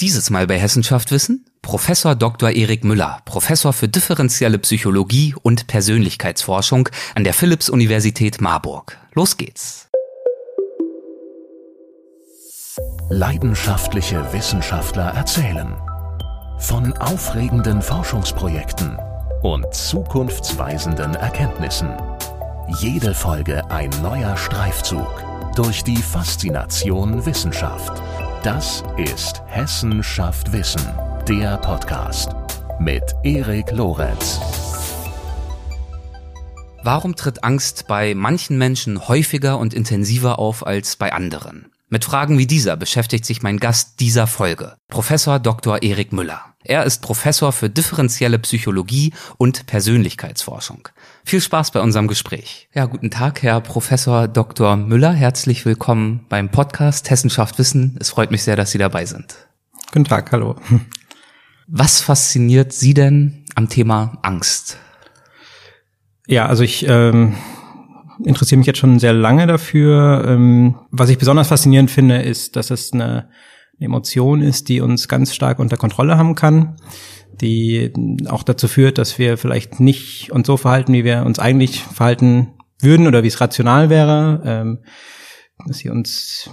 Dieses Mal bei Hessenschaft Wissen Professor Dr. Erik Müller, Professor für differenzielle Psychologie und Persönlichkeitsforschung an der Philipps-Universität Marburg. Los geht's. Leidenschaftliche Wissenschaftler erzählen von aufregenden Forschungsprojekten und zukunftsweisenden Erkenntnissen. Jede Folge ein neuer Streifzug durch die Faszination Wissenschaft. Das ist Hessen schafft Wissen, der Podcast mit Erik Lorenz. Warum tritt Angst bei manchen Menschen häufiger und intensiver auf als bei anderen? Mit Fragen wie dieser beschäftigt sich mein Gast dieser Folge, Professor Dr. Erik Müller. Er ist Professor für differenzielle Psychologie und Persönlichkeitsforschung. Viel Spaß bei unserem Gespräch. Ja, guten Tag, Herr Professor Dr. Müller. Herzlich willkommen beim Podcast Hessenschaft Wissen. Es freut mich sehr, dass Sie dabei sind. Guten Tag, hallo. Was fasziniert Sie denn am Thema Angst? Ja, also ich ähm, interessiere mich jetzt schon sehr lange dafür. Ähm, was ich besonders faszinierend finde, ist, dass es eine eine Emotion ist, die uns ganz stark unter Kontrolle haben kann, die auch dazu führt, dass wir vielleicht nicht uns so verhalten, wie wir uns eigentlich verhalten würden oder wie es rational wäre, ähm, dass sie uns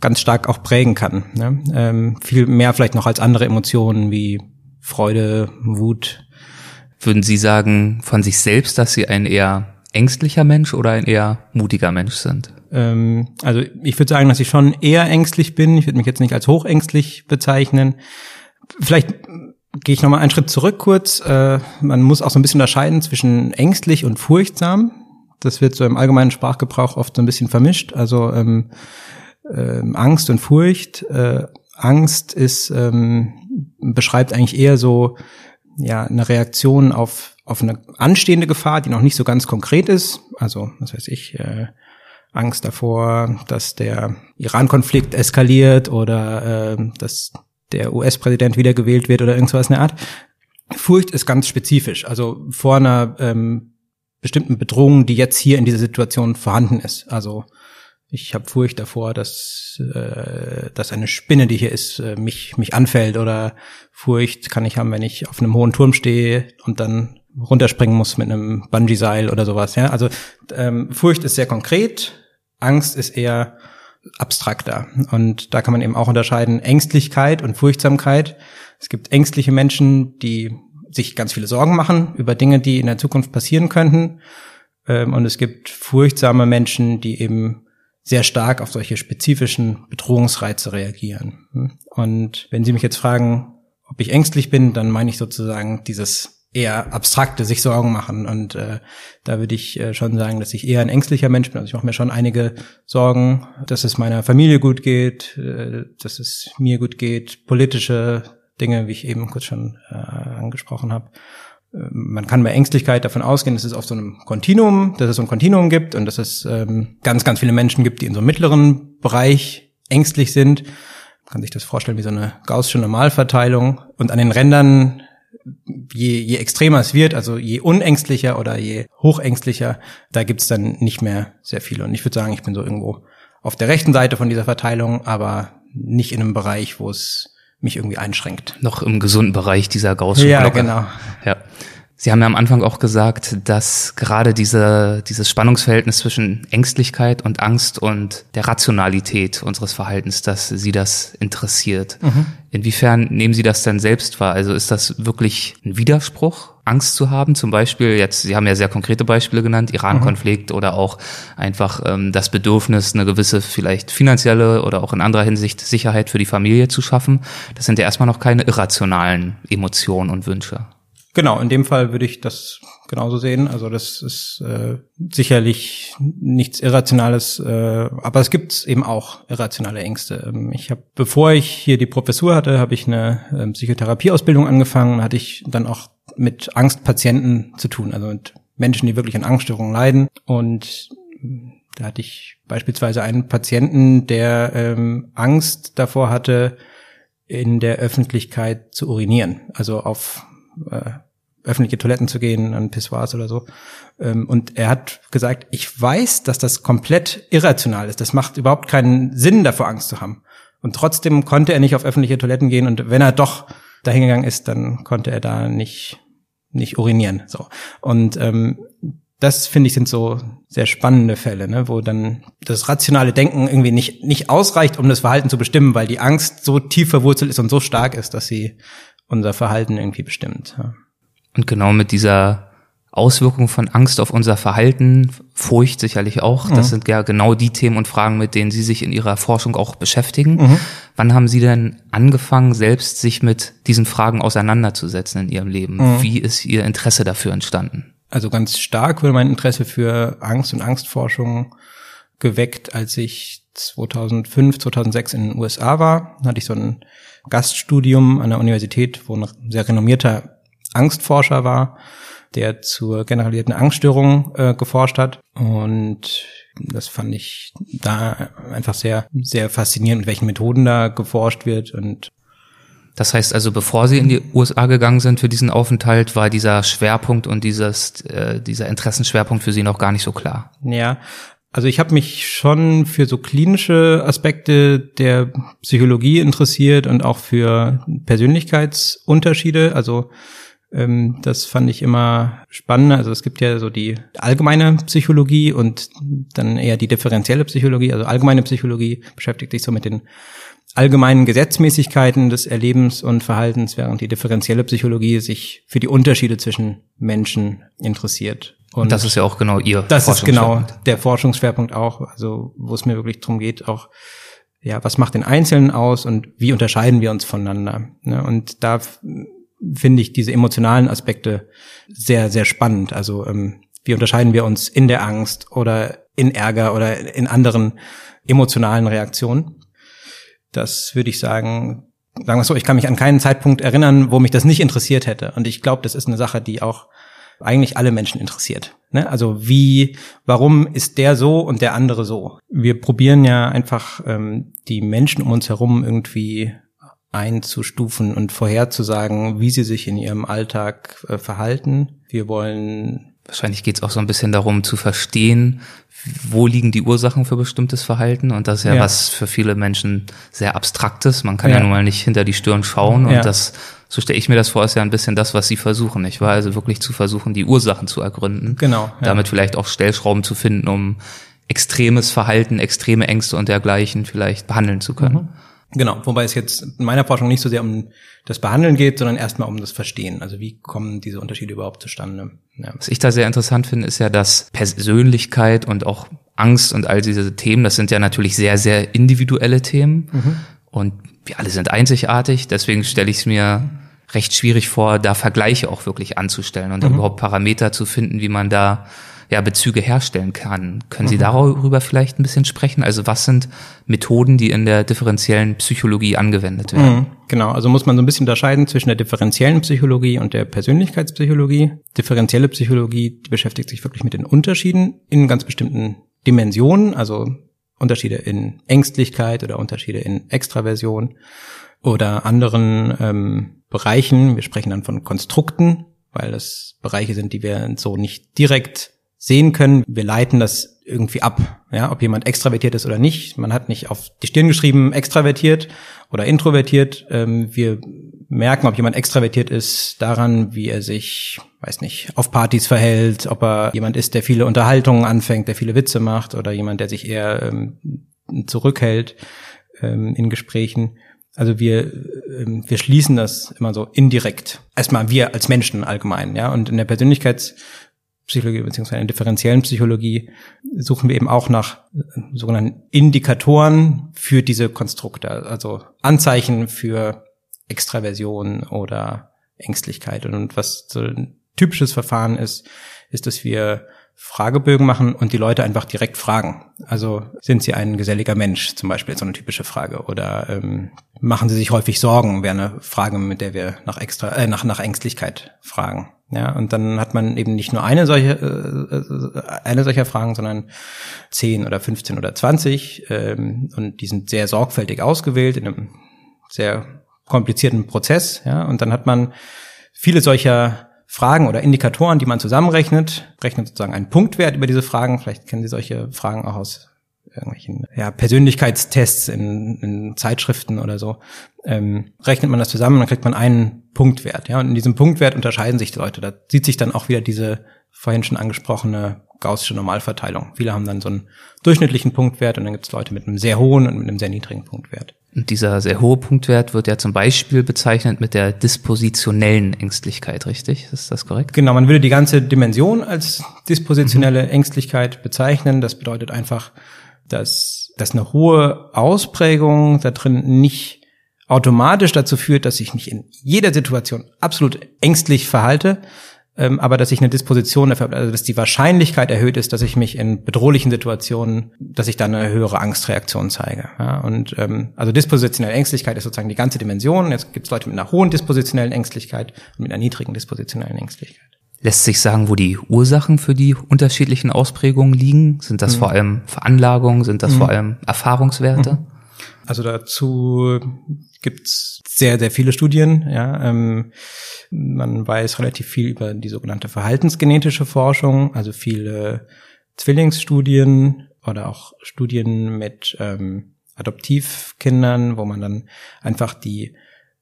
ganz stark auch prägen kann. Ne? Ähm, viel mehr vielleicht noch als andere Emotionen wie Freude, Wut. Würden Sie sagen von sich selbst, dass Sie ein eher ängstlicher Mensch oder ein eher mutiger Mensch sind? Ähm, also ich würde sagen, dass ich schon eher ängstlich bin. Ich würde mich jetzt nicht als hochängstlich bezeichnen. Vielleicht gehe ich nochmal einen Schritt zurück kurz. Äh, man muss auch so ein bisschen unterscheiden zwischen ängstlich und furchtsam. Das wird so im allgemeinen Sprachgebrauch oft so ein bisschen vermischt. Also ähm, ähm, Angst und Furcht. Äh, Angst ist ähm, beschreibt eigentlich eher so ja eine Reaktion auf auf eine anstehende Gefahr, die noch nicht so ganz konkret ist. Also was weiß ich. Äh, Angst davor, dass der Iran-Konflikt eskaliert oder äh, dass der US-Präsident wiedergewählt wird oder irgendwas in der Art. Furcht ist ganz spezifisch, also vor einer ähm, bestimmten Bedrohung, die jetzt hier in dieser Situation vorhanden ist. Also ich habe Furcht davor, dass, äh, dass eine Spinne, die hier ist, äh, mich, mich anfällt oder Furcht kann ich haben, wenn ich auf einem hohen Turm stehe und dann runterspringen muss mit einem Bungee-Seil oder sowas. Ja, also ähm, Furcht ist sehr konkret, Angst ist eher abstrakter. Und da kann man eben auch unterscheiden Ängstlichkeit und Furchtsamkeit. Es gibt ängstliche Menschen, die sich ganz viele Sorgen machen über Dinge, die in der Zukunft passieren könnten. Ähm, und es gibt furchtsame Menschen, die eben sehr stark auf solche spezifischen Bedrohungsreize reagieren. Und wenn Sie mich jetzt fragen, ob ich ängstlich bin, dann meine ich sozusagen dieses eher abstrakte sich Sorgen machen. Und äh, da würde ich äh, schon sagen, dass ich eher ein ängstlicher Mensch bin. Also ich mache mir schon einige Sorgen, dass es meiner Familie gut geht, äh, dass es mir gut geht, politische Dinge, wie ich eben kurz schon äh, angesprochen habe. Äh, man kann bei Ängstlichkeit davon ausgehen, dass es auf so einem Kontinuum, dass es so ein Kontinuum gibt und dass es ähm, ganz, ganz viele Menschen gibt, die in so einem mittleren Bereich ängstlich sind. Man kann sich das vorstellen wie so eine gaußsche Normalverteilung. Und an den Rändern je, je extremer es wird, also je unängstlicher oder je hochängstlicher, da gibt's dann nicht mehr sehr viele. Und ich würde sagen, ich bin so irgendwo auf der rechten Seite von dieser Verteilung, aber nicht in einem Bereich, wo es mich irgendwie einschränkt. Noch im gesunden Bereich dieser Gaußschen Ja, genau. Ja. Sie haben ja am Anfang auch gesagt, dass gerade diese, dieses Spannungsverhältnis zwischen Ängstlichkeit und Angst und der Rationalität unseres Verhaltens, dass Sie das interessiert. Mhm. Inwiefern nehmen Sie das denn selbst wahr? Also ist das wirklich ein Widerspruch, Angst zu haben? Zum Beispiel jetzt, Sie haben ja sehr konkrete Beispiele genannt, Iran-Konflikt mhm. oder auch einfach ähm, das Bedürfnis, eine gewisse vielleicht finanzielle oder auch in anderer Hinsicht Sicherheit für die Familie zu schaffen. Das sind ja erstmal noch keine irrationalen Emotionen und Wünsche. Genau, in dem Fall würde ich das genauso sehen. Also das ist äh, sicherlich nichts Irrationales, äh, aber es gibt eben auch irrationale Ängste. Ähm, ich habe, bevor ich hier die Professur hatte, habe ich eine äh, Psychotherapieausbildung angefangen. Hatte ich dann auch mit Angstpatienten zu tun, also mit Menschen, die wirklich an Angststörungen leiden. Und da hatte ich beispielsweise einen Patienten, der ähm, Angst davor hatte, in der Öffentlichkeit zu urinieren, also auf äh, öffentliche Toiletten zu gehen, an Pissoirs oder so. Ähm, und er hat gesagt, ich weiß, dass das komplett irrational ist. Das macht überhaupt keinen Sinn, davor Angst zu haben. Und trotzdem konnte er nicht auf öffentliche Toiletten gehen und wenn er doch dahin gegangen ist, dann konnte er da nicht nicht urinieren. So und ähm, das finde ich sind so sehr spannende Fälle, ne, wo dann das rationale Denken irgendwie nicht nicht ausreicht, um das Verhalten zu bestimmen, weil die Angst so tief verwurzelt ist und so stark ist, dass sie unser Verhalten irgendwie bestimmt. Ja. Und genau mit dieser Auswirkung von Angst auf unser Verhalten, Furcht sicherlich auch. Das mhm. sind ja genau die Themen und Fragen, mit denen Sie sich in Ihrer Forschung auch beschäftigen. Mhm. Wann haben Sie denn angefangen, selbst sich mit diesen Fragen auseinanderzusetzen in Ihrem Leben? Mhm. Wie ist Ihr Interesse dafür entstanden? Also ganz stark wurde mein Interesse für Angst und Angstforschung geweckt, als ich 2005, 2006 in den USA war. Da hatte ich so ein Gaststudium an der Universität, wo ein sehr renommierter Angstforscher war der zur generalisierten Angststörung äh, geforscht hat. Und das fand ich da einfach sehr, sehr faszinierend, mit welchen Methoden da geforscht wird und das heißt also, bevor Sie in die USA gegangen sind für diesen Aufenthalt, war dieser Schwerpunkt und dieses, äh, dieser Interessenschwerpunkt für Sie noch gar nicht so klar. Ja, also ich habe mich schon für so klinische Aspekte der Psychologie interessiert und auch für Persönlichkeitsunterschiede. Also ähm, das fand ich immer spannend. Also es gibt ja so die allgemeine Psychologie und dann eher die differenzielle Psychologie. Also allgemeine Psychologie beschäftigt sich so mit den allgemeinen Gesetzmäßigkeiten des Erlebens und Verhaltens, während die differenzielle Psychologie sich für die Unterschiede zwischen Menschen interessiert. Und das ist ja auch genau Ihr Das ist genau der Forschungsschwerpunkt auch, also wo es mir wirklich darum geht, auch ja, was macht den Einzelnen aus und wie unterscheiden wir uns voneinander? Ne? Und da finde ich diese emotionalen Aspekte sehr, sehr spannend. Also ähm, wie unterscheiden wir uns in der Angst oder in Ärger oder in anderen emotionalen Reaktionen? Das würde ich sagen, sagen wir so, ich kann mich an keinen Zeitpunkt erinnern, wo mich das nicht interessiert hätte. Und ich glaube, das ist eine Sache, die auch eigentlich alle Menschen interessiert. Ne? Also wie, warum ist der so und der andere so? Wir probieren ja einfach ähm, die Menschen um uns herum irgendwie einzustufen und vorherzusagen, wie sie sich in ihrem Alltag äh, verhalten. Wir wollen Wahrscheinlich geht es auch so ein bisschen darum zu verstehen, wo liegen die Ursachen für bestimmtes Verhalten. Und das ist ja, ja. was für viele Menschen sehr abstraktes. Man kann ja, ja nun mal nicht hinter die Stirn schauen. Und ja. das, so stelle ich mir das vor, ist ja ein bisschen das, was sie versuchen, nicht wahr? Also wirklich zu versuchen, die Ursachen zu ergründen. Genau. Damit vielleicht auch Stellschrauben zu finden, um extremes Verhalten, extreme Ängste und dergleichen vielleicht behandeln zu können. Mhm. Genau, wobei es jetzt in meiner Forschung nicht so sehr um das Behandeln geht, sondern erstmal um das Verstehen. Also wie kommen diese Unterschiede überhaupt zustande? Ja. Was ich da sehr interessant finde, ist ja, dass Persönlichkeit und auch Angst und all diese Themen, das sind ja natürlich sehr, sehr individuelle Themen. Mhm. Und wir alle sind einzigartig. Deswegen stelle ich es mir recht schwierig vor, da Vergleiche auch wirklich anzustellen und mhm. überhaupt Parameter zu finden, wie man da ja, Bezüge herstellen kann. Können Sie mhm. darüber vielleicht ein bisschen sprechen? Also was sind Methoden, die in der differenziellen Psychologie angewendet werden? Mhm, genau, also muss man so ein bisschen unterscheiden zwischen der differenziellen Psychologie und der Persönlichkeitspsychologie. Differenzielle Psychologie die beschäftigt sich wirklich mit den Unterschieden in ganz bestimmten Dimensionen, also Unterschiede in Ängstlichkeit oder Unterschiede in Extraversion oder anderen ähm, Bereichen. Wir sprechen dann von Konstrukten, weil das Bereiche sind, die wir so nicht direkt sehen können. Wir leiten das irgendwie ab, ja, ob jemand extravertiert ist oder nicht. Man hat nicht auf die Stirn geschrieben, extravertiert oder introvertiert. Ähm, wir merken, ob jemand extravertiert ist, daran, wie er sich, weiß nicht, auf Partys verhält, ob er jemand ist, der viele Unterhaltungen anfängt, der viele Witze macht oder jemand, der sich eher ähm, zurückhält ähm, in Gesprächen. Also wir, ähm, wir schließen das immer so indirekt. Erstmal wir als Menschen allgemein, ja. Und in der Persönlichkeits Psychologie beziehungsweise in der differenziellen Psychologie suchen wir eben auch nach äh, sogenannten Indikatoren für diese Konstrukte, also Anzeichen für Extraversion oder Ängstlichkeit. Und was so ein typisches Verfahren ist, ist, dass wir Fragebögen machen und die Leute einfach direkt fragen. Also sind sie ein geselliger Mensch, zum Beispiel so eine typische Frage. Oder ähm, machen sie sich häufig Sorgen, wäre eine Frage, mit der wir nach extra, äh, nach, nach Ängstlichkeit fragen. Ja, und dann hat man eben nicht nur eine solche, äh, äh eine solcher Fragen, sondern zehn oder 15 oder 20. Ähm, und die sind sehr sorgfältig ausgewählt in einem sehr komplizierten Prozess. Ja, und dann hat man viele solcher Fragen oder Indikatoren, die man zusammenrechnet, rechnet sozusagen einen Punktwert über diese Fragen. Vielleicht kennen Sie solche Fragen auch aus irgendwelchen ja, Persönlichkeitstests in, in Zeitschriften oder so, ähm, rechnet man das zusammen, dann kriegt man einen Punktwert. Ja, und in diesem Punktwert unterscheiden sich die Leute. Da sieht sich dann auch wieder diese vorhin schon angesprochene gaussische Normalverteilung. Viele haben dann so einen durchschnittlichen Punktwert und dann gibt es Leute mit einem sehr hohen und mit einem sehr niedrigen Punktwert. Und dieser sehr hohe Punktwert wird ja zum Beispiel bezeichnet mit der dispositionellen Ängstlichkeit, richtig? Ist das korrekt? Genau, man würde die ganze Dimension als dispositionelle mhm. Ängstlichkeit bezeichnen. Das bedeutet einfach, dass, dass eine hohe Ausprägung da drin nicht automatisch dazu führt, dass ich mich in jeder Situation absolut ängstlich verhalte, ähm, aber dass ich eine Disposition dafür habe, also dass die Wahrscheinlichkeit erhöht ist, dass ich mich in bedrohlichen Situationen, dass ich dann eine höhere Angstreaktion zeige. Ja, und ähm, also dispositionelle Ängstlichkeit ist sozusagen die ganze Dimension. Jetzt gibt es Leute mit einer hohen dispositionellen Ängstlichkeit und mit einer niedrigen dispositionellen Ängstlichkeit. Lässt sich sagen, wo die Ursachen für die unterschiedlichen Ausprägungen liegen? Sind das mhm. vor allem Veranlagungen? Sind das mhm. vor allem Erfahrungswerte? Mhm. Also dazu gibt's sehr, sehr viele Studien. Ja, ähm, man weiß relativ viel über die sogenannte verhaltensgenetische Forschung, also viele Zwillingsstudien oder auch Studien mit ähm, Adoptivkindern, wo man dann einfach die,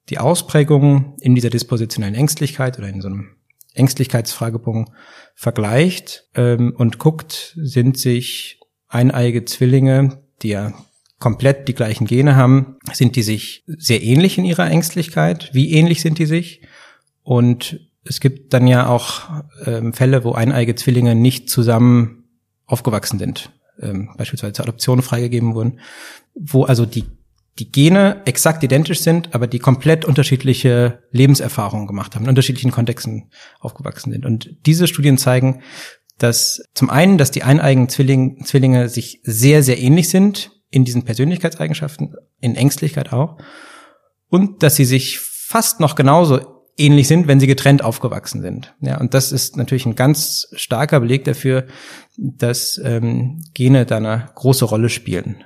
die Ausprägung in dieser dispositionellen Ängstlichkeit oder in so einem Ängstlichkeitsfragebogen vergleicht ähm, und guckt, sind sich eineige Zwillinge, die ja komplett die gleichen Gene haben, sind die sich sehr ähnlich in ihrer Ängstlichkeit? Wie ähnlich sind die sich? Und es gibt dann ja auch ähm, Fälle, wo eineige Zwillinge nicht zusammen aufgewachsen sind, ähm, beispielsweise zur Adoption freigegeben wurden, wo also die die Gene exakt identisch sind, aber die komplett unterschiedliche Lebenserfahrungen gemacht haben, in unterschiedlichen Kontexten aufgewachsen sind. Und diese Studien zeigen, dass zum einen, dass die eineigen Zwilling, Zwillinge sich sehr, sehr ähnlich sind in diesen Persönlichkeitseigenschaften, in Ängstlichkeit auch, und dass sie sich fast noch genauso ähnlich sind, wenn sie getrennt aufgewachsen sind. Ja, und das ist natürlich ein ganz starker Beleg dafür, dass ähm, Gene da eine große Rolle spielen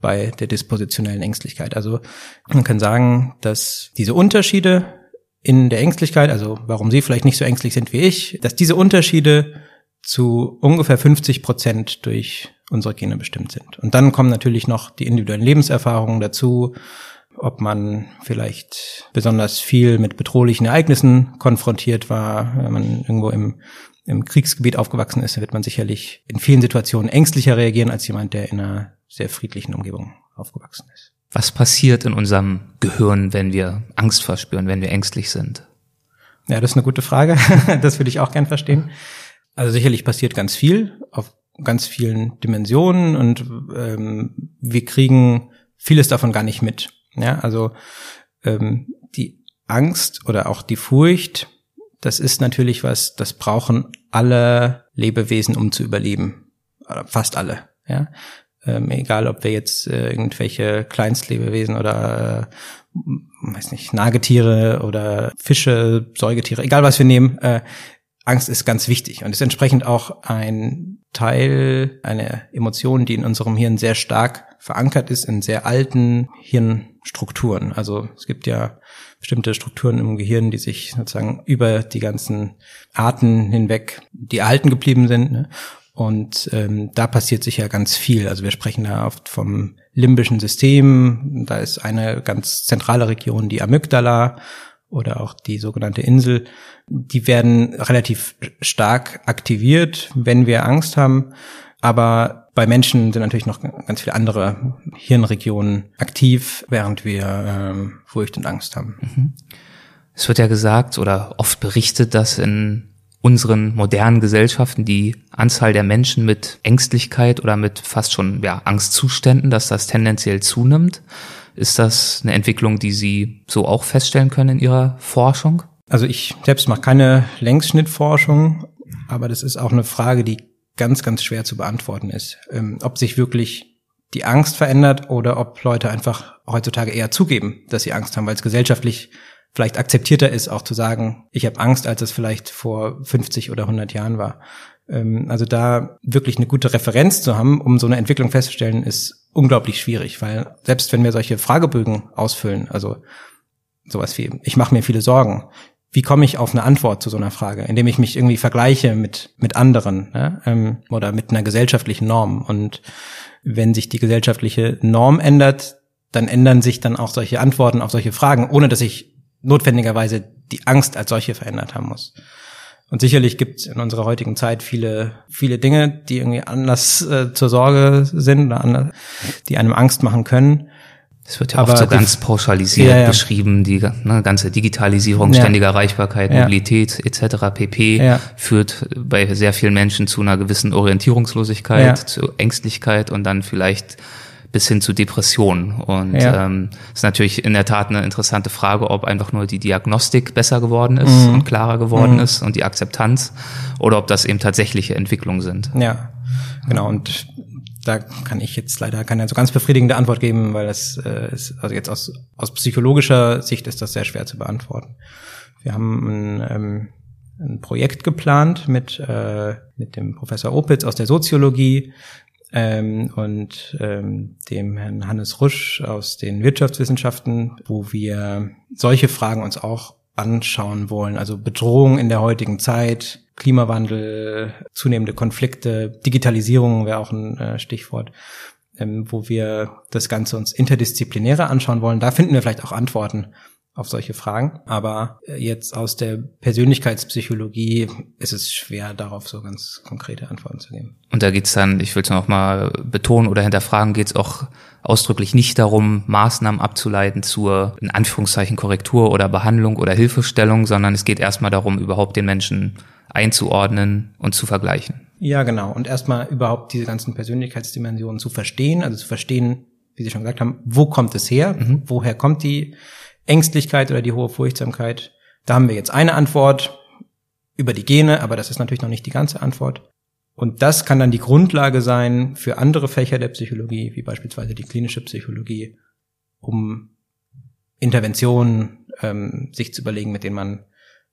bei der dispositionellen Ängstlichkeit. Also man kann sagen, dass diese Unterschiede in der Ängstlichkeit, also warum Sie vielleicht nicht so ängstlich sind wie ich, dass diese Unterschiede zu ungefähr 50 Prozent durch unsere Gene bestimmt sind. Und dann kommen natürlich noch die individuellen Lebenserfahrungen dazu, ob man vielleicht besonders viel mit bedrohlichen Ereignissen konfrontiert war, wenn man irgendwo im, im Kriegsgebiet aufgewachsen ist, wird man sicherlich in vielen Situationen ängstlicher reagieren als jemand, der in einer sehr friedlichen Umgebung aufgewachsen ist. Was passiert in unserem Gehirn, wenn wir Angst verspüren, wenn wir ängstlich sind? Ja, das ist eine gute Frage. das würde ich auch gern verstehen. Also sicherlich passiert ganz viel auf ganz vielen Dimensionen und ähm, wir kriegen vieles davon gar nicht mit. Ja, also ähm, die Angst oder auch die Furcht, das ist natürlich was, das brauchen alle Lebewesen, um zu überleben. Oder fast alle. Ja, ähm, egal ob wir jetzt äh, irgendwelche Kleinstlebewesen oder äh, weiß nicht Nagetiere oder Fische, Säugetiere, egal was wir nehmen, äh, Angst ist ganz wichtig und ist entsprechend auch ein Teil, eine Emotion, die in unserem Hirn sehr stark verankert ist in sehr alten Hirnstrukturen. Also es gibt ja bestimmte Strukturen im Gehirn, die sich sozusagen über die ganzen Arten hinweg, die erhalten geblieben sind. Ne? Und ähm, da passiert sicher ganz viel. Also wir sprechen da oft vom limbischen System. Da ist eine ganz zentrale Region, die Amygdala oder auch die sogenannte Insel, die werden relativ stark aktiviert, wenn wir Angst haben. Aber bei Menschen sind natürlich noch ganz viele andere Hirnregionen aktiv, während wir ähm, Furcht und Angst haben. Mhm. Es wird ja gesagt oder oft berichtet, dass in unseren modernen Gesellschaften die Anzahl der Menschen mit Ängstlichkeit oder mit fast schon ja, Angstzuständen, dass das tendenziell zunimmt. Ist das eine Entwicklung, die Sie so auch feststellen können in Ihrer Forschung? Also ich selbst mache keine Längsschnittforschung, aber das ist auch eine Frage, die ganz, ganz schwer zu beantworten ist. Ähm, ob sich wirklich die Angst verändert oder ob Leute einfach heutzutage eher zugeben, dass sie Angst haben, weil es gesellschaftlich vielleicht akzeptierter ist, auch zu sagen, ich habe Angst, als es vielleicht vor 50 oder 100 Jahren war. Ähm, also da wirklich eine gute Referenz zu haben, um so eine Entwicklung festzustellen, ist unglaublich schwierig, weil selbst wenn wir solche Fragebögen ausfüllen, also sowas wie, ich mache mir viele Sorgen, wie komme ich auf eine Antwort zu so einer Frage, indem ich mich irgendwie vergleiche mit, mit anderen ne? ähm, oder mit einer gesellschaftlichen Norm. Und wenn sich die gesellschaftliche Norm ändert, dann ändern sich dann auch solche Antworten auf solche Fragen, ohne dass ich notwendigerweise die Angst als solche verändert haben muss. Und sicherlich gibt es in unserer heutigen Zeit viele, viele Dinge, die irgendwie anders äh, zur Sorge sind oder anders, die einem Angst machen können. Es wird ja Aber oft so ganz pauschalisiert ja, ja. beschrieben, die ne, ganze Digitalisierung, ja. ständige Erreichbarkeit, Mobilität etc. pp. führt bei sehr vielen Menschen zu einer gewissen Orientierungslosigkeit, zu Ängstlichkeit und dann vielleicht bis hin zu Depressionen. Und ja. ähm, ist natürlich in der Tat eine interessante Frage, ob einfach nur die Diagnostik besser geworden ist mhm. und klarer geworden mhm. ist und die Akzeptanz oder ob das eben tatsächliche Entwicklungen sind. Ja, genau. Und da kann ich jetzt leider keine so ganz befriedigende Antwort geben, weil das äh, ist, also jetzt aus, aus psychologischer Sicht ist das sehr schwer zu beantworten. Wir haben ein, ähm, ein Projekt geplant mit, äh, mit dem Professor Opitz aus der Soziologie, ähm, und ähm, dem Herrn Hannes Rusch aus den Wirtschaftswissenschaften, wo wir solche Fragen uns auch anschauen wollen. Also Bedrohung in der heutigen Zeit, Klimawandel, zunehmende Konflikte, Digitalisierung wäre auch ein äh, Stichwort, ähm, wo wir das Ganze uns interdisziplinärer anschauen wollen. Da finden wir vielleicht auch Antworten auf solche Fragen. Aber äh, jetzt aus der Persönlichkeitspsychologie ist es schwer, darauf so ganz konkrete Antworten zu geben. Und da geht's dann, ich will es noch mal betonen oder hinterfragen, geht's auch ausdrücklich nicht darum, Maßnahmen abzuleiten zur, in Anführungszeichen, Korrektur oder Behandlung oder Hilfestellung, sondern es geht erstmal darum, überhaupt den Menschen einzuordnen und zu vergleichen. Ja, genau. Und erstmal überhaupt diese ganzen Persönlichkeitsdimensionen zu verstehen, also zu verstehen, wie Sie schon gesagt haben, wo kommt es her? Mhm. Woher kommt die Ängstlichkeit oder die hohe Furchtsamkeit. Da haben wir jetzt eine Antwort über die Gene, aber das ist natürlich noch nicht die ganze Antwort. Und das kann dann die Grundlage sein für andere Fächer der Psychologie, wie beispielsweise die klinische Psychologie, um Interventionen ähm, sich zu überlegen, mit denen man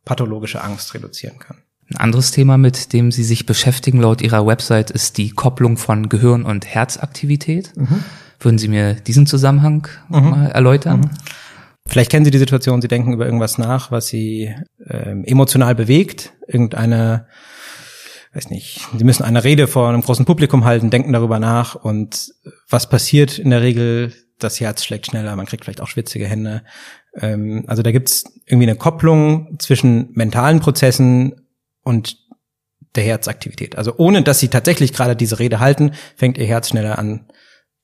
pathologische Angst reduzieren kann. Ein anderes Thema, mit dem Sie sich beschäftigen laut Ihrer Website, ist die Kopplung von Gehirn- und Herzaktivität. Mhm. Würden Sie mir diesen Zusammenhang mhm. mal erläutern? Mhm. Vielleicht kennen Sie die Situation, Sie denken über irgendwas nach, was Sie ähm, emotional bewegt, irgendeine, weiß nicht, Sie müssen eine Rede vor einem großen Publikum halten, denken darüber nach und was passiert in der Regel? Das Herz schlägt schneller, man kriegt vielleicht auch schwitzige Hände. Ähm, also da gibt's irgendwie eine Kopplung zwischen mentalen Prozessen und der Herzaktivität. Also ohne, dass Sie tatsächlich gerade diese Rede halten, fängt Ihr Herz schneller an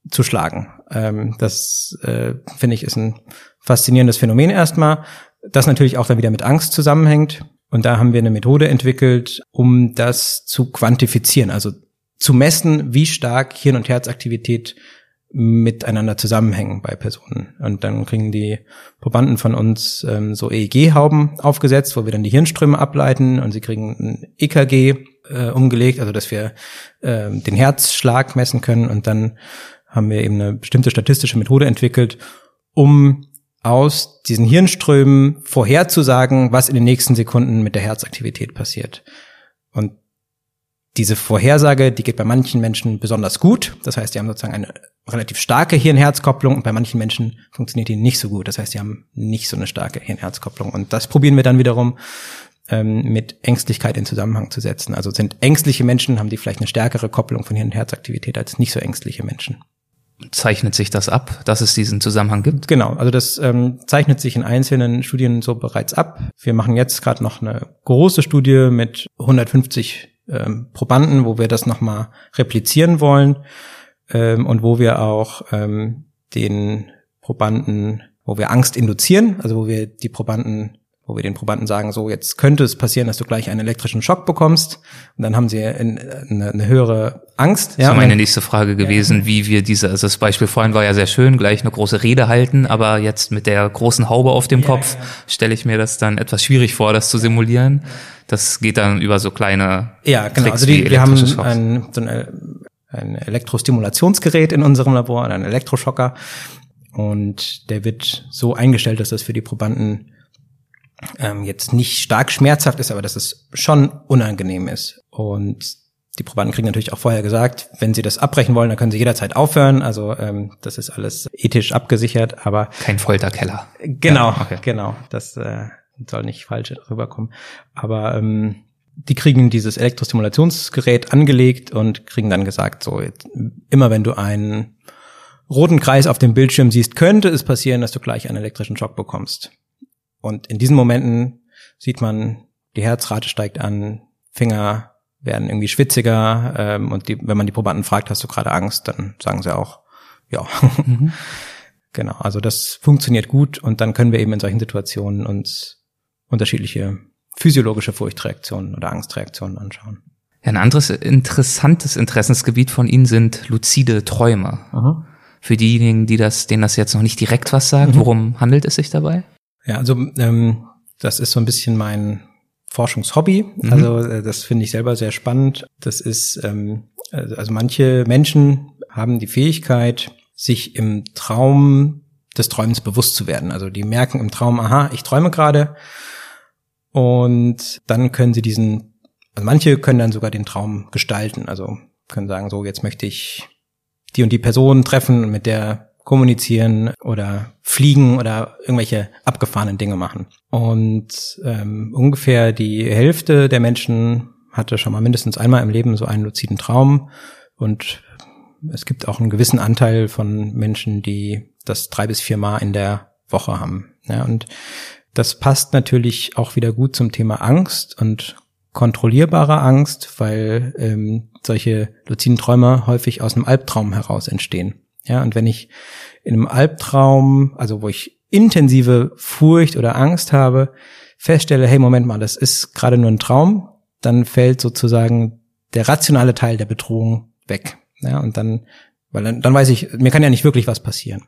zu schlagen. Ähm, das äh, finde ich ist ein faszinierendes Phänomen erstmal, das natürlich auch dann wieder mit Angst zusammenhängt. Und da haben wir eine Methode entwickelt, um das zu quantifizieren, also zu messen, wie stark Hirn- und Herzaktivität miteinander zusammenhängen bei Personen. Und dann kriegen die Probanden von uns ähm, so EEG-Hauben aufgesetzt, wo wir dann die Hirnströme ableiten und sie kriegen ein EKG äh, umgelegt, also dass wir äh, den Herzschlag messen können. Und dann haben wir eben eine bestimmte statistische Methode entwickelt, um aus diesen Hirnströmen vorherzusagen, was in den nächsten Sekunden mit der Herzaktivität passiert. Und diese Vorhersage, die geht bei manchen Menschen besonders gut. Das heißt, die haben sozusagen eine relativ starke Hirn-Herz-Kopplung und bei manchen Menschen funktioniert die nicht so gut. Das heißt, die haben nicht so eine starke Hirn-Herz-Kopplung. Und das probieren wir dann wiederum ähm, mit Ängstlichkeit in Zusammenhang zu setzen. Also sind ängstliche Menschen, haben die vielleicht eine stärkere Kopplung von Hirn-Herzaktivität als nicht so ängstliche Menschen zeichnet sich das ab, dass es diesen Zusammenhang gibt? Genau, also das ähm, zeichnet sich in einzelnen Studien so bereits ab. Wir machen jetzt gerade noch eine große Studie mit 150 ähm, Probanden, wo wir das nochmal replizieren wollen ähm, und wo wir auch ähm, den Probanden, wo wir Angst induzieren, also wo wir die Probanden wo wir den Probanden sagen, so jetzt könnte es passieren, dass du gleich einen elektrischen Schock bekommst und dann haben sie eine, eine höhere Angst. Ja, das ist meine nächste Frage gewesen, ja. wie wir diese, also das Beispiel vorhin war ja sehr schön, gleich eine große Rede halten, aber jetzt mit der großen Haube auf dem ja, Kopf ja. stelle ich mir das dann etwas schwierig vor, das zu simulieren. Das geht dann über so kleine Ja, genau. Tricks also die, wir haben ein, so ein, ein Elektrostimulationsgerät in unserem Labor, einen Elektroschocker und der wird so eingestellt, dass das für die Probanden ähm, jetzt nicht stark schmerzhaft ist, aber dass es schon unangenehm ist. Und die Probanden kriegen natürlich auch vorher gesagt, wenn sie das abbrechen wollen, dann können sie jederzeit aufhören. Also ähm, das ist alles ethisch abgesichert, aber kein Folterkeller. Genau, ja, okay. genau. Das, äh, soll nicht falsch rüberkommen. Aber ähm, die kriegen dieses Elektrostimulationsgerät angelegt und kriegen dann gesagt, so jetzt, immer wenn du einen roten Kreis auf dem Bildschirm siehst, könnte es passieren, dass du gleich einen elektrischen Schock bekommst. Und in diesen Momenten sieht man, die Herzrate steigt an, Finger werden irgendwie schwitziger ähm, und die, wenn man die Probanden fragt, hast du gerade Angst, dann sagen sie auch, ja. Mhm. genau, also das funktioniert gut und dann können wir eben in solchen Situationen uns unterschiedliche physiologische Furchtreaktionen oder Angstreaktionen anschauen. Ja, ein anderes interessantes Interessensgebiet von Ihnen sind luzide Träume. Aha. Für diejenigen, die das, denen das jetzt noch nicht direkt was sagt, mhm. worum handelt es sich dabei? Ja, also ähm, das ist so ein bisschen mein Forschungshobby. Mhm. Also äh, das finde ich selber sehr spannend. Das ist, ähm, also manche Menschen haben die Fähigkeit, sich im Traum des Träumens bewusst zu werden. Also die merken im Traum, aha, ich träume gerade. Und dann können sie diesen, also manche können dann sogar den Traum gestalten. Also können sagen, so jetzt möchte ich die und die Person treffen und mit der kommunizieren oder fliegen oder irgendwelche abgefahrenen Dinge machen. Und ähm, ungefähr die Hälfte der Menschen hatte schon mal mindestens einmal im Leben so einen luziden Traum. Und es gibt auch einen gewissen Anteil von Menschen, die das drei bis vier Mal in der Woche haben. Ja, und das passt natürlich auch wieder gut zum Thema Angst und kontrollierbare Angst, weil ähm, solche luziden Träume häufig aus einem Albtraum heraus entstehen. Ja, und wenn ich in einem Albtraum, also wo ich intensive Furcht oder Angst habe, feststelle, hey, Moment mal, das ist gerade nur ein Traum, dann fällt sozusagen der rationale Teil der Bedrohung weg. Ja, und dann, weil dann, dann weiß ich, mir kann ja nicht wirklich was passieren.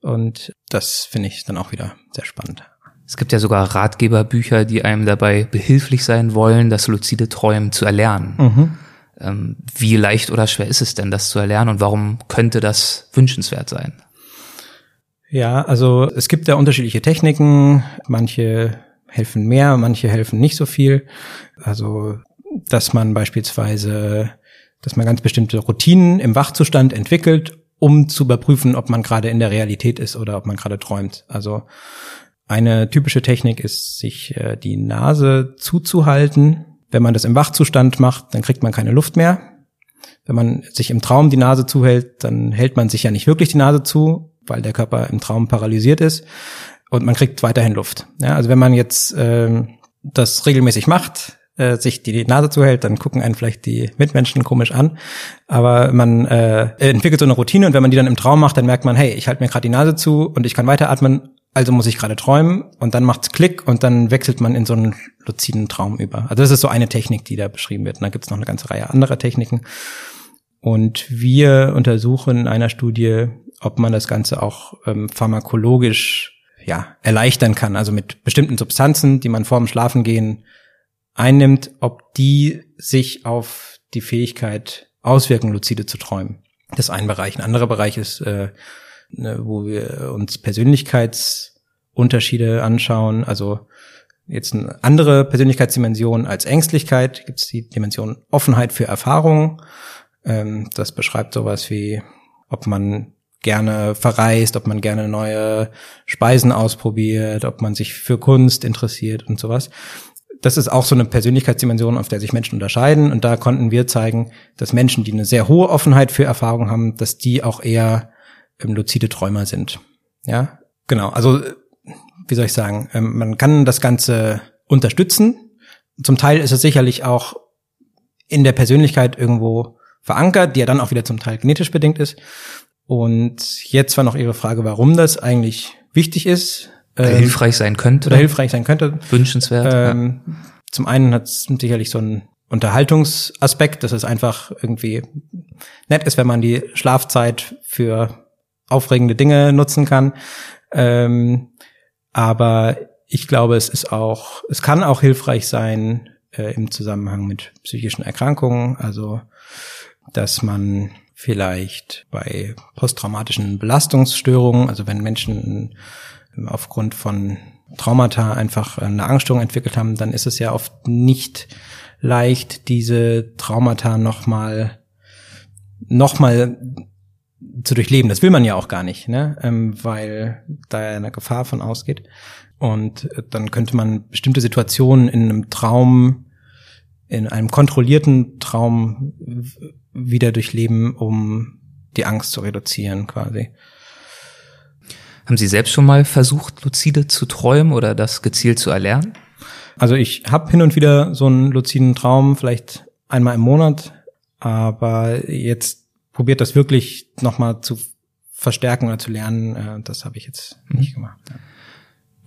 Und das finde ich dann auch wieder sehr spannend. Es gibt ja sogar Ratgeberbücher, die einem dabei behilflich sein wollen, das luzide Träumen zu erlernen. Mhm. Ähm, wie leicht oder schwer ist es denn, das zu erlernen und warum könnte das wünschenswert sein? Ja, also es gibt ja unterschiedliche Techniken. Manche helfen mehr, manche helfen nicht so viel. Also, dass man beispielsweise, dass man ganz bestimmte Routinen im Wachzustand entwickelt, um zu überprüfen, ob man gerade in der Realität ist oder ob man gerade träumt. Also eine typische Technik ist, sich äh, die Nase zuzuhalten wenn man das im Wachzustand macht, dann kriegt man keine Luft mehr. Wenn man sich im Traum die Nase zuhält, dann hält man sich ja nicht wirklich die Nase zu, weil der Körper im Traum paralysiert ist und man kriegt weiterhin Luft. Ja, also wenn man jetzt äh, das regelmäßig macht, äh, sich die Nase zuhält, dann gucken einen vielleicht die Mitmenschen komisch an. Aber man äh, entwickelt so eine Routine und wenn man die dann im Traum macht, dann merkt man, hey, ich halte mir gerade die Nase zu und ich kann weiteratmen also muss ich gerade träumen und dann macht's Klick und dann wechselt man in so einen luziden Traum über. Also das ist so eine Technik, die da beschrieben wird. Und da gibt's noch eine ganze Reihe anderer Techniken. Und wir untersuchen in einer Studie, ob man das Ganze auch ähm, pharmakologisch ja, erleichtern kann, also mit bestimmten Substanzen, die man vorm Schlafengehen einnimmt, ob die sich auf die Fähigkeit auswirken, lucide zu träumen. Das ist ein Bereich. Ein anderer Bereich ist äh, ne, wo wir uns Persönlichkeitsunterschiede anschauen. Also jetzt eine andere Persönlichkeitsdimension als Ängstlichkeit gibt es die Dimension Offenheit für Erfahrungen. Ähm, das beschreibt sowas wie, ob man gerne verreist, ob man gerne neue Speisen ausprobiert, ob man sich für Kunst interessiert und sowas. Das ist auch so eine Persönlichkeitsdimension, auf der sich Menschen unterscheiden. Und da konnten wir zeigen, dass Menschen, die eine sehr hohe Offenheit für Erfahrungen haben, dass die auch eher ähm, luzide Träumer sind. Ja, genau. Also wie soll ich sagen? Ähm, man kann das Ganze unterstützen. Zum Teil ist es sicherlich auch in der Persönlichkeit irgendwo verankert, die ja dann auch wieder zum Teil genetisch bedingt ist. Und jetzt war noch Ihre Frage, warum das eigentlich wichtig ist. Oder ähm, hilfreich sein könnte. Oder hilfreich sein könnte. Wünschenswert. Ähm, ja. Zum einen hat es sicherlich so einen Unterhaltungsaspekt, dass es einfach irgendwie nett ist, wenn man die Schlafzeit für aufregende Dinge nutzen kann. Ähm, aber ich glaube, es ist auch, es kann auch hilfreich sein äh, im Zusammenhang mit psychischen Erkrankungen, also dass man vielleicht bei posttraumatischen Belastungsstörungen, also wenn Menschen aufgrund von Traumata einfach eine Angststörung entwickelt haben, dann ist es ja oft nicht leicht, diese Traumata nochmal nochmal zu durchleben. Das will man ja auch gar nicht, ne? ähm, weil da ja eine Gefahr von ausgeht. Und äh, dann könnte man bestimmte Situationen in einem Traum, in einem kontrollierten Traum wieder durchleben, um die Angst zu reduzieren quasi. Haben Sie selbst schon mal versucht, luzide zu träumen oder das gezielt zu erlernen? Also ich habe hin und wieder so einen luziden Traum, vielleicht einmal im Monat, aber jetzt probiert das wirklich nochmal zu verstärken oder zu lernen, äh, das habe ich jetzt nicht gemacht. Ja.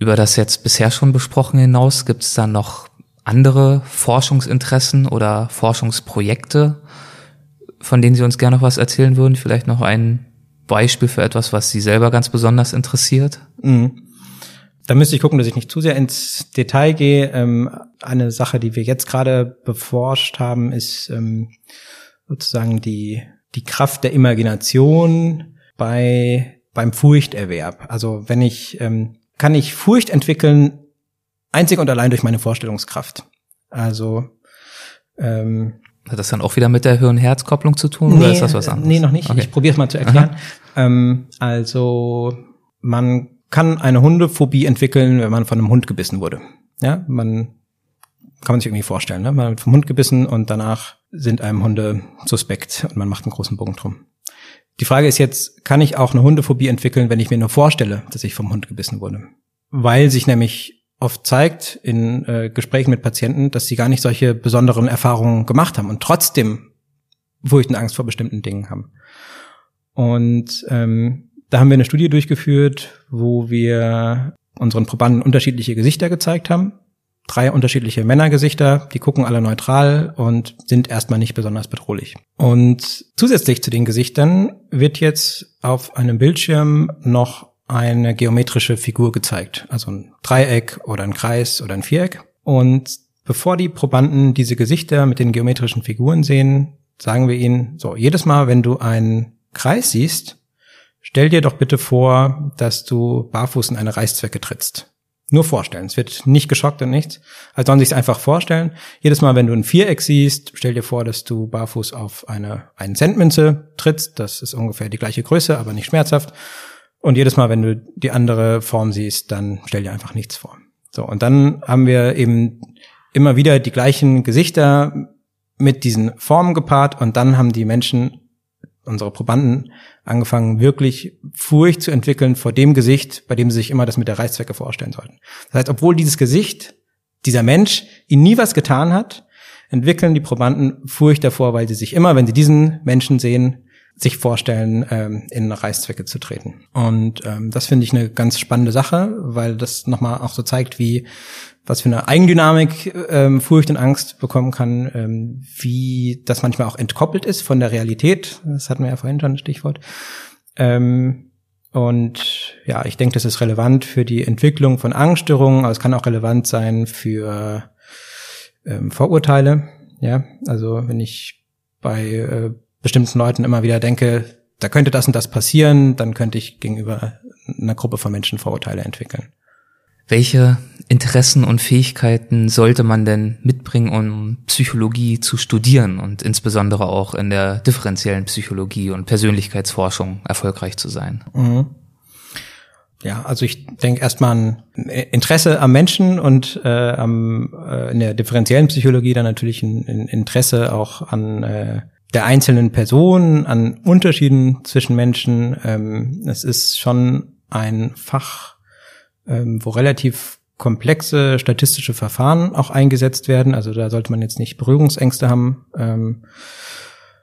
Über das jetzt bisher schon besprochen hinaus, gibt es da noch andere Forschungsinteressen oder Forschungsprojekte, von denen Sie uns gerne noch was erzählen würden? Vielleicht noch ein Beispiel für etwas, was Sie selber ganz besonders interessiert? Mhm. Da müsste ich gucken, dass ich nicht zu sehr ins Detail gehe. Ähm, eine Sache, die wir jetzt gerade beforscht haben, ist ähm, sozusagen die, die Kraft der Imagination bei, beim Furchterwerb. Also wenn ich, ähm, kann ich Furcht entwickeln, einzig und allein durch meine Vorstellungskraft. Also ähm, hat das dann auch wieder mit der Hirn-Herz-Kopplung zu tun nee, oder ist das was anderes? Nee, noch nicht. Okay. Ich probiere es mal zu erklären. Ähm, also man kann eine Hundephobie entwickeln, wenn man von einem Hund gebissen wurde. Ja, man kann man sich irgendwie vorstellen. Ne? Man wird vom Hund gebissen und danach sind einem Hunde suspekt und man macht einen großen Bogen drum. Die Frage ist jetzt, kann ich auch eine Hundephobie entwickeln, wenn ich mir nur vorstelle, dass ich vom Hund gebissen wurde? Weil sich nämlich oft zeigt in äh, Gesprächen mit Patienten, dass sie gar nicht solche besonderen Erfahrungen gemacht haben und trotzdem Furcht und Angst vor bestimmten Dingen haben. Und ähm, da haben wir eine Studie durchgeführt, wo wir unseren Probanden unterschiedliche Gesichter gezeigt haben. Drei unterschiedliche Männergesichter, die gucken alle neutral und sind erstmal nicht besonders bedrohlich. Und zusätzlich zu den Gesichtern wird jetzt auf einem Bildschirm noch eine geometrische Figur gezeigt, also ein Dreieck oder ein Kreis oder ein Viereck. Und bevor die Probanden diese Gesichter mit den geometrischen Figuren sehen, sagen wir ihnen, so, jedes Mal, wenn du einen Kreis siehst, stell dir doch bitte vor, dass du barfuß in eine Reißzwecke trittst. Nur vorstellen. Es wird nicht geschockt und nichts. Also sollen sich einfach vorstellen. Jedes Mal, wenn du ein Viereck siehst, stell dir vor, dass du barfuß auf eine einen Centmünze trittst. Das ist ungefähr die gleiche Größe, aber nicht schmerzhaft. Und jedes Mal, wenn du die andere Form siehst, dann stell dir einfach nichts vor. So, und dann haben wir eben immer wieder die gleichen Gesichter mit diesen Formen gepaart und dann haben die Menschen, unsere Probanden, angefangen, wirklich Furcht zu entwickeln vor dem Gesicht, bei dem sie sich immer das mit der Reißzwecke vorstellen sollten. Das heißt, obwohl dieses Gesicht, dieser Mensch, ihnen nie was getan hat, entwickeln die Probanden Furcht davor, weil sie sich immer, wenn sie diesen Menschen sehen, sich vorstellen, ähm, in Reißzwecke zu treten. Und ähm, das finde ich eine ganz spannende Sache, weil das nochmal auch so zeigt, wie was für eine Eigendynamik ähm, Furcht und Angst bekommen kann, ähm, wie das manchmal auch entkoppelt ist von der Realität. Das hatten wir ja vorhin schon ein Stichwort. Ähm, und ja, ich denke, das ist relevant für die Entwicklung von Angststörungen, aber es kann auch relevant sein für ähm, Vorurteile. Ja, also wenn ich bei äh, bestimmten Leuten immer wieder denke, da könnte das und das passieren, dann könnte ich gegenüber einer Gruppe von Menschen Vorurteile entwickeln. Welche Interessen und Fähigkeiten sollte man denn mitbringen, um Psychologie zu studieren und insbesondere auch in der differenziellen Psychologie und Persönlichkeitsforschung erfolgreich zu sein? Mhm. Ja, also ich denke erstmal an Interesse am Menschen und äh, am, äh, in der differenziellen Psychologie dann natürlich ein, ein Interesse auch an äh, der einzelnen Person, an Unterschieden zwischen Menschen. Ähm, es ist schon ein Fach, ähm, wo relativ komplexe statistische Verfahren auch eingesetzt werden. Also da sollte man jetzt nicht Berührungsängste haben. Ähm,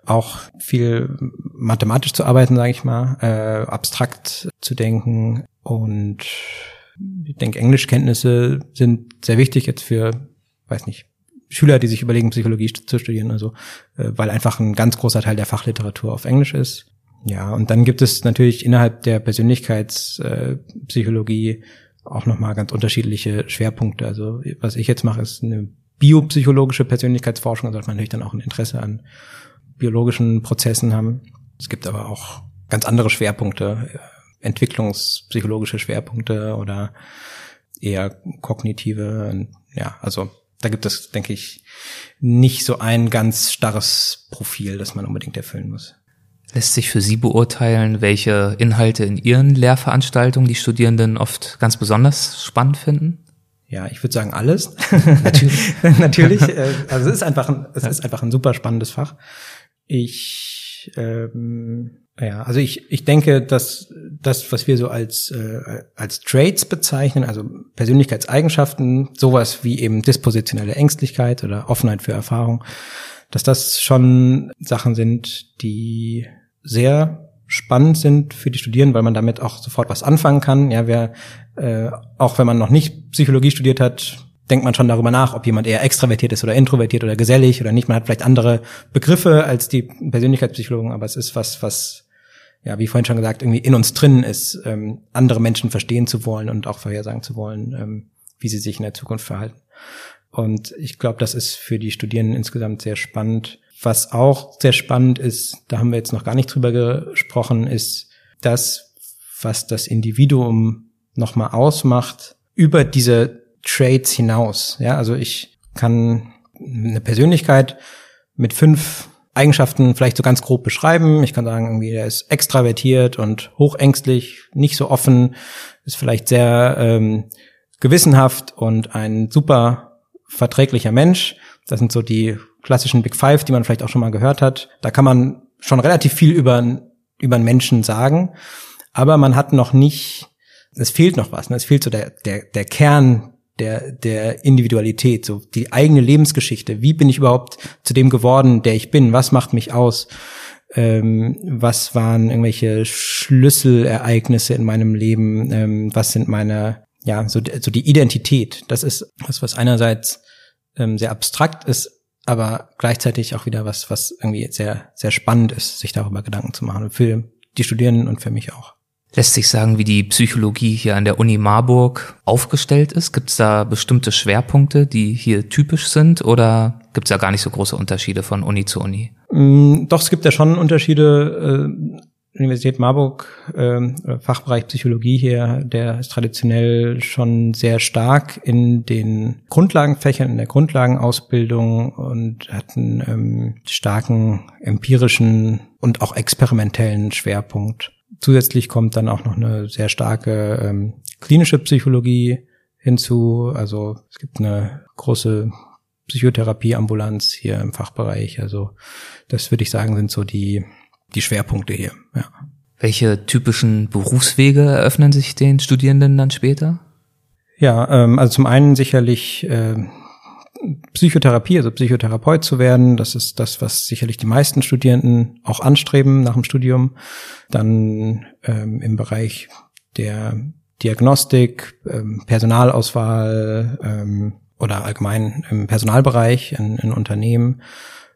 auch viel mathematisch zu arbeiten, sage ich mal, äh, abstrakt zu denken und ich denke, Englischkenntnisse sind sehr wichtig jetzt für, weiß nicht, Schüler, die sich überlegen, Psychologie zu studieren, also äh, weil einfach ein ganz großer Teil der Fachliteratur auf Englisch ist. Ja, und dann gibt es natürlich innerhalb der Persönlichkeitspsychologie äh, auch nochmal ganz unterschiedliche Schwerpunkte. Also was ich jetzt mache, ist eine biopsychologische Persönlichkeitsforschung, da sollte man natürlich dann auch ein Interesse an biologischen Prozessen haben. Es gibt aber auch ganz andere Schwerpunkte, äh, entwicklungspsychologische Schwerpunkte oder eher kognitive, ja, also da gibt es, denke ich, nicht so ein ganz starres Profil, das man unbedingt erfüllen muss. Lässt sich für Sie beurteilen, welche Inhalte in Ihren Lehrveranstaltungen die Studierenden oft ganz besonders spannend finden? Ja, ich würde sagen alles. Natürlich. Natürlich. Äh, also es ist einfach ein, es ist einfach ein super spannendes Fach. Ich ähm, ja, also ich, ich denke, dass das, was wir so als, äh, als Traits bezeichnen, also Persönlichkeitseigenschaften, sowas wie eben dispositionelle Ängstlichkeit oder Offenheit für Erfahrung, dass das schon Sachen sind, die sehr spannend sind für die Studierenden, weil man damit auch sofort was anfangen kann. Ja, wer, äh, auch wenn man noch nicht Psychologie studiert hat, denkt man schon darüber nach, ob jemand eher extravertiert ist oder introvertiert oder gesellig oder nicht. Man hat vielleicht andere Begriffe als die Persönlichkeitspsychologen, aber es ist was, was, ja, wie vorhin schon gesagt, irgendwie in uns drin ist, ähm, andere Menschen verstehen zu wollen und auch vorhersagen zu wollen, ähm, wie sie sich in der Zukunft verhalten. Und ich glaube, das ist für die Studierenden insgesamt sehr spannend. Was auch sehr spannend ist, da haben wir jetzt noch gar nicht drüber gesprochen, ist das, was das Individuum nochmal ausmacht, über diese Traits hinaus. Ja, also ich kann eine Persönlichkeit mit fünf Eigenschaften vielleicht so ganz grob beschreiben. Ich kann sagen, irgendwie, er ist extravertiert und hochängstlich, nicht so offen, ist vielleicht sehr ähm, gewissenhaft und ein super verträglicher Mensch. Das sind so die klassischen Big Five, die man vielleicht auch schon mal gehört hat. Da kann man schon relativ viel über, über einen Menschen sagen, aber man hat noch nicht, es fehlt noch was. Ne? Es fehlt so der, der, der Kern der, der Individualität, so die eigene Lebensgeschichte. Wie bin ich überhaupt zu dem geworden, der ich bin? Was macht mich aus? Ähm, was waren irgendwelche Schlüsselereignisse in meinem Leben? Ähm, was sind meine, ja, so, so die Identität? Das ist was, was einerseits ähm, sehr abstrakt ist, aber gleichzeitig auch wieder was, was irgendwie sehr, sehr spannend ist, sich darüber Gedanken zu machen. Für die Studierenden und für mich auch. Lässt sich sagen, wie die Psychologie hier an der Uni Marburg aufgestellt ist? Gibt es da bestimmte Schwerpunkte, die hier typisch sind oder gibt es da gar nicht so große Unterschiede von Uni zu Uni? Mm, doch, es gibt ja schon Unterschiede. Äh, Universität Marburg, äh, Fachbereich Psychologie hier, der ist traditionell schon sehr stark in den Grundlagenfächern, in der Grundlagenausbildung und hat einen ähm, starken empirischen und auch experimentellen Schwerpunkt. Zusätzlich kommt dann auch noch eine sehr starke ähm, klinische Psychologie hinzu. Also es gibt eine große Psychotherapieambulanz hier im Fachbereich. Also das würde ich sagen, sind so die, die Schwerpunkte hier. Ja. Welche typischen Berufswege eröffnen sich den Studierenden dann später? Ja, ähm, also zum einen sicherlich äh, Psychotherapie, also Psychotherapeut zu werden. Das ist das, was sicherlich die meisten Studierenden auch anstreben nach dem Studium. Dann ähm, im Bereich der Diagnostik, ähm, Personalauswahl ähm, oder allgemein im Personalbereich in, in Unternehmen.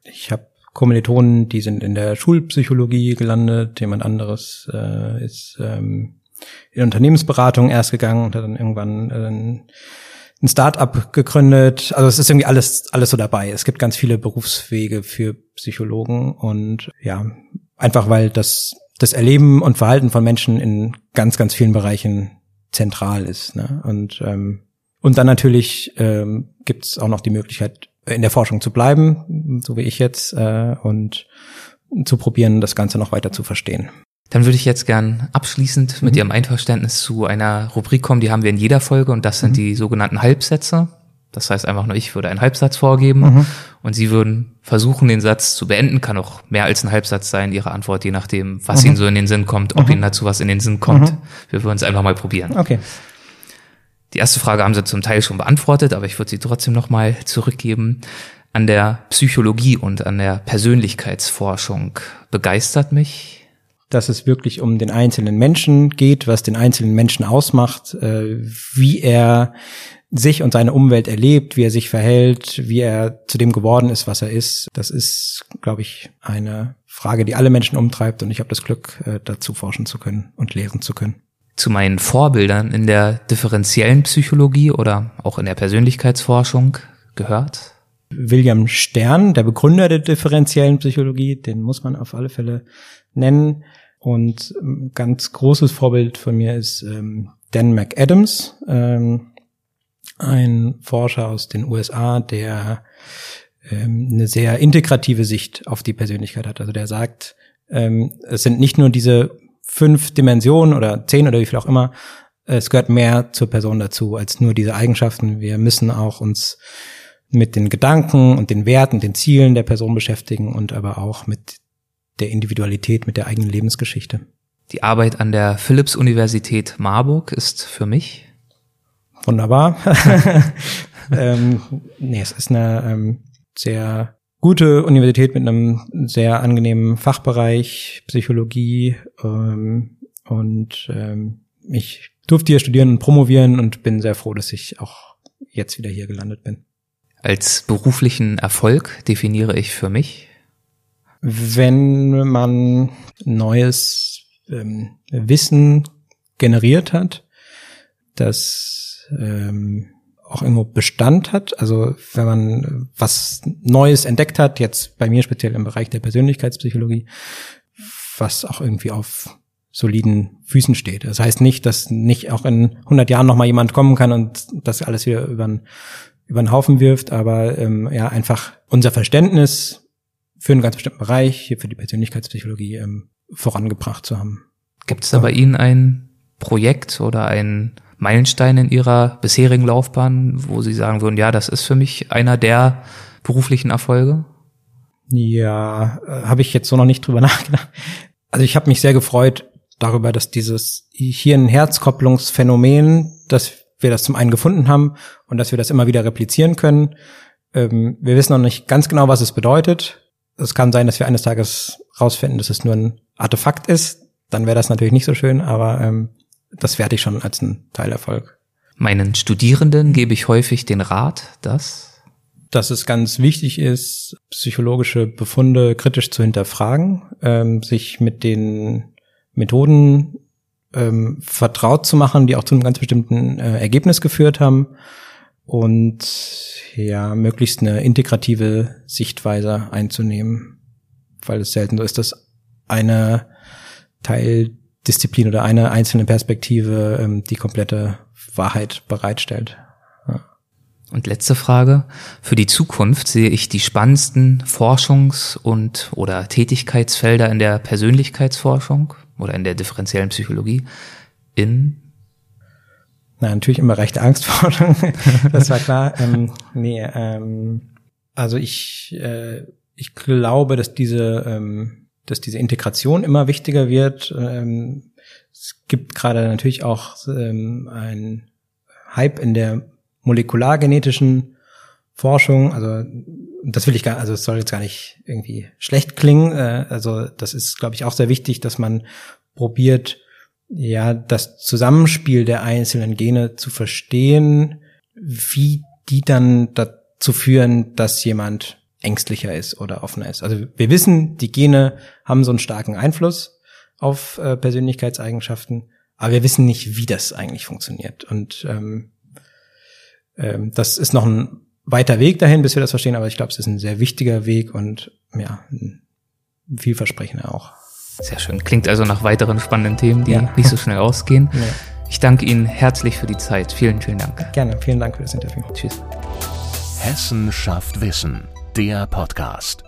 Ich habe Kommilitonen, die sind in der Schulpsychologie gelandet. Jemand anderes äh, ist ähm, in Unternehmensberatung erst gegangen und hat dann irgendwann äh, ein Start-up gegründet. Also es ist irgendwie alles, alles so dabei. Es gibt ganz viele Berufswege für Psychologen und ja, einfach weil das, das Erleben und Verhalten von Menschen in ganz, ganz vielen Bereichen zentral ist. Ne? Und, ähm, und dann natürlich ähm, gibt es auch noch die Möglichkeit, in der Forschung zu bleiben, so wie ich jetzt, äh, und zu probieren, das Ganze noch weiter zu verstehen. Dann würde ich jetzt gern abschließend mit mhm. Ihrem Einverständnis zu einer Rubrik kommen, die haben wir in jeder Folge und das sind mhm. die sogenannten Halbsätze. Das heißt einfach nur, ich würde einen Halbsatz vorgeben mhm. und Sie würden versuchen, den Satz zu beenden. Kann auch mehr als ein Halbsatz sein, Ihre Antwort, je nachdem, was mhm. Ihnen so in den Sinn kommt, ob mhm. Ihnen dazu was in den Sinn kommt. Mhm. Wir würden es einfach mal probieren. Okay. Die erste Frage haben Sie zum Teil schon beantwortet, aber ich würde sie trotzdem nochmal zurückgeben. An der Psychologie und an der Persönlichkeitsforschung begeistert mich dass es wirklich um den einzelnen Menschen geht, was den einzelnen Menschen ausmacht, äh, wie er sich und seine Umwelt erlebt, wie er sich verhält, wie er zu dem geworden ist, was er ist. Das ist, glaube ich, eine Frage, die alle Menschen umtreibt und ich habe das Glück, äh, dazu forschen zu können und lehren zu können. Zu meinen Vorbildern in der differenziellen Psychologie oder auch in der Persönlichkeitsforschung gehört? William Stern, der Begründer der differenziellen Psychologie, den muss man auf alle Fälle nennen. Und ein ganz großes Vorbild von mir ist ähm, Dan McAdams, ähm, ein Forscher aus den USA, der ähm, eine sehr integrative Sicht auf die Persönlichkeit hat. Also der sagt, ähm, es sind nicht nur diese fünf Dimensionen oder zehn oder wie viel auch immer, es gehört mehr zur Person dazu als nur diese Eigenschaften. Wir müssen auch uns mit den Gedanken und den Werten, den Zielen der Person beschäftigen und aber auch mit der Individualität, mit der eigenen Lebensgeschichte. Die Arbeit an der Philipps-Universität Marburg ist für mich wunderbar. ähm, nee, es ist eine ähm, sehr gute Universität mit einem sehr angenehmen Fachbereich, Psychologie ähm, und ähm, ich durfte hier studieren und promovieren und bin sehr froh, dass ich auch jetzt wieder hier gelandet bin. Als beruflichen Erfolg definiere ich für mich? Wenn man neues ähm, Wissen generiert hat, das ähm, auch irgendwo Bestand hat. Also wenn man was Neues entdeckt hat, jetzt bei mir speziell im Bereich der Persönlichkeitspsychologie, was auch irgendwie auf soliden Füßen steht. Das heißt nicht, dass nicht auch in 100 Jahren noch mal jemand kommen kann und das alles wieder über den, über den Haufen wirft, aber ähm, ja einfach unser Verständnis für einen ganz bestimmten Bereich, hier für die Persönlichkeitspsychologie, ähm, vorangebracht zu haben. Gibt es da bei Ihnen ein Projekt oder ein Meilenstein in Ihrer bisherigen Laufbahn, wo Sie sagen würden, ja, das ist für mich einer der beruflichen Erfolge? Ja, äh, habe ich jetzt so noch nicht drüber nachgedacht. Also ich habe mich sehr gefreut, darüber, dass dieses Hirn-Herz-Kopplungsphänomen, dass wir das zum einen gefunden haben und dass wir das immer wieder replizieren können. Ähm, wir wissen noch nicht ganz genau, was es bedeutet. Es kann sein, dass wir eines Tages rausfinden, dass es nur ein Artefakt ist. Dann wäre das natürlich nicht so schön, aber ähm, das werte ich schon als einen Teilerfolg. Meinen Studierenden gebe ich häufig den Rat, dass dass es ganz wichtig ist, psychologische Befunde kritisch zu hinterfragen, ähm, sich mit den Methoden ähm, vertraut zu machen, die auch zu einem ganz bestimmten äh, Ergebnis geführt haben und ja, möglichst eine integrative Sichtweise einzunehmen, weil es selten so ist, dass eine Teildisziplin oder eine einzelne Perspektive ähm, die komplette Wahrheit bereitstellt. Und letzte Frage. Für die Zukunft sehe ich die spannendsten Forschungs- und oder Tätigkeitsfelder in der Persönlichkeitsforschung oder in der differenziellen Psychologie in na, natürlich im Bereich der Angstforschung, das war klar. ähm, nee, ähm, also ich, äh, ich glaube, dass diese, ähm, dass diese Integration immer wichtiger wird. Ähm, es gibt gerade natürlich auch ähm, ein Hype in der molekulargenetischen Forschung, also das will ich gar, also es soll jetzt gar nicht irgendwie schlecht klingen. Äh, also das ist, glaube ich, auch sehr wichtig, dass man probiert, ja, das Zusammenspiel der einzelnen Gene zu verstehen, wie die dann dazu führen, dass jemand ängstlicher ist oder offener ist. Also wir wissen, die Gene haben so einen starken Einfluss auf äh, Persönlichkeitseigenschaften, aber wir wissen nicht, wie das eigentlich funktioniert. Und ähm, ähm, das ist noch ein weiter Weg dahin, bis wir das verstehen, aber ich glaube, es ist ein sehr wichtiger Weg und ja, vielversprechender auch. Sehr schön. Klingt also nach weiteren spannenden Themen, die ja. nicht so schnell ausgehen. Ja. Ich danke Ihnen herzlich für die Zeit. Vielen, vielen Dank. Gerne. Vielen Dank für das Interview. Tschüss. Hessen schafft Wissen. Der Podcast.